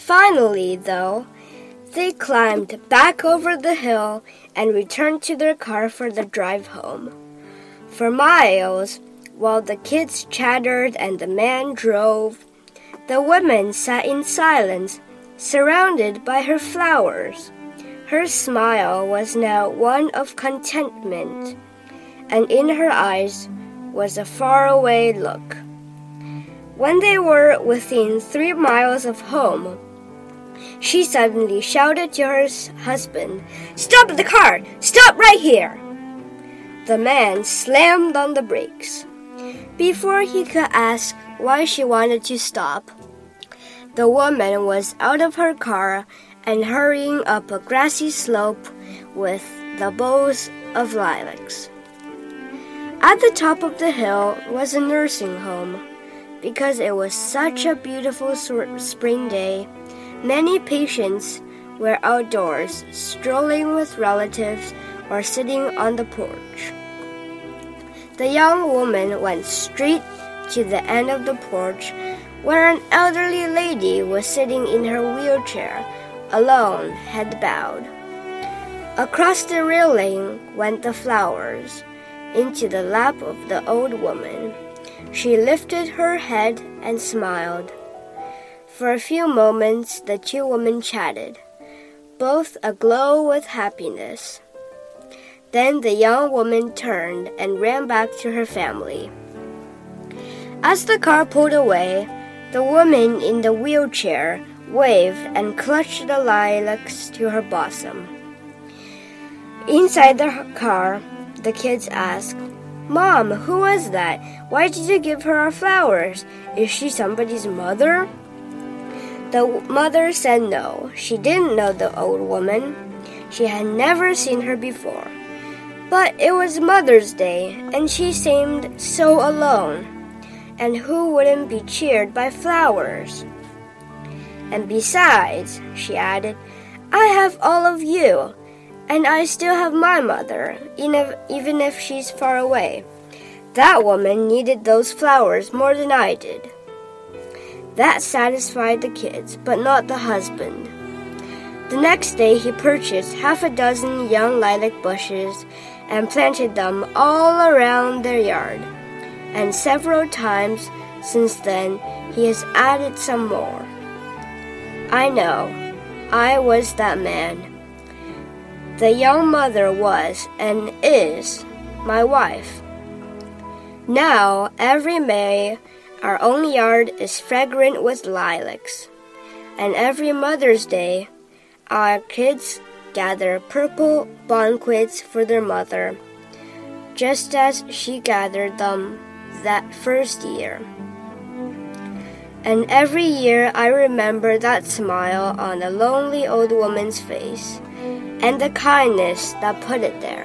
Finally, though, they climbed back over the hill and returned to their car for the drive home. For miles, while the kids chattered and the man drove, the woman sat in silence, surrounded by her flowers. Her smile was now one of contentment, and in her eyes was a faraway look. When they were within three miles of home, she suddenly shouted to her husband, Stop the car! Stop right here! The man slammed on the brakes. Before he could ask why she wanted to stop, the woman was out of her car and hurrying up a grassy slope with the boughs of lilacs. At the top of the hill was a nursing home. Because it was such a beautiful spring day, many patients were outdoors, strolling with relatives or sitting on the porch. The young woman went straight to the end of the porch where an elderly lady was sitting in her wheelchair, alone, head bowed. Across the railing went the flowers, into the lap of the old woman. She lifted her head and smiled. For a few moments, the two women chatted, both aglow with happiness. Then the young woman turned and ran back to her family. As the car pulled away, the woman in the wheelchair waved and clutched the lilacs to her bosom. Inside the car, the kids asked, Mom, who was that? Why did you give her our flowers? Is she somebody's mother? The mother said no. She didn't know the old woman. She had never seen her before. But it was Mother's Day, and she seemed so alone. And who wouldn't be cheered by flowers? And besides, she added, I have all of you. And I still have my mother, even if she's far away. That woman needed those flowers more than I did. That satisfied the kids, but not the husband. The next day, he purchased half a dozen young lilac bushes and planted them all around their yard. And several times since then, he has added some more. I know, I was that man. The young mother was and is my wife. Now, every May, our own yard is fragrant with lilacs, and every Mother's Day, our kids gather purple bonquids for their mother, just as she gathered them that first year. And every year I remember that smile on the lonely old woman's face and the kindness that put it there.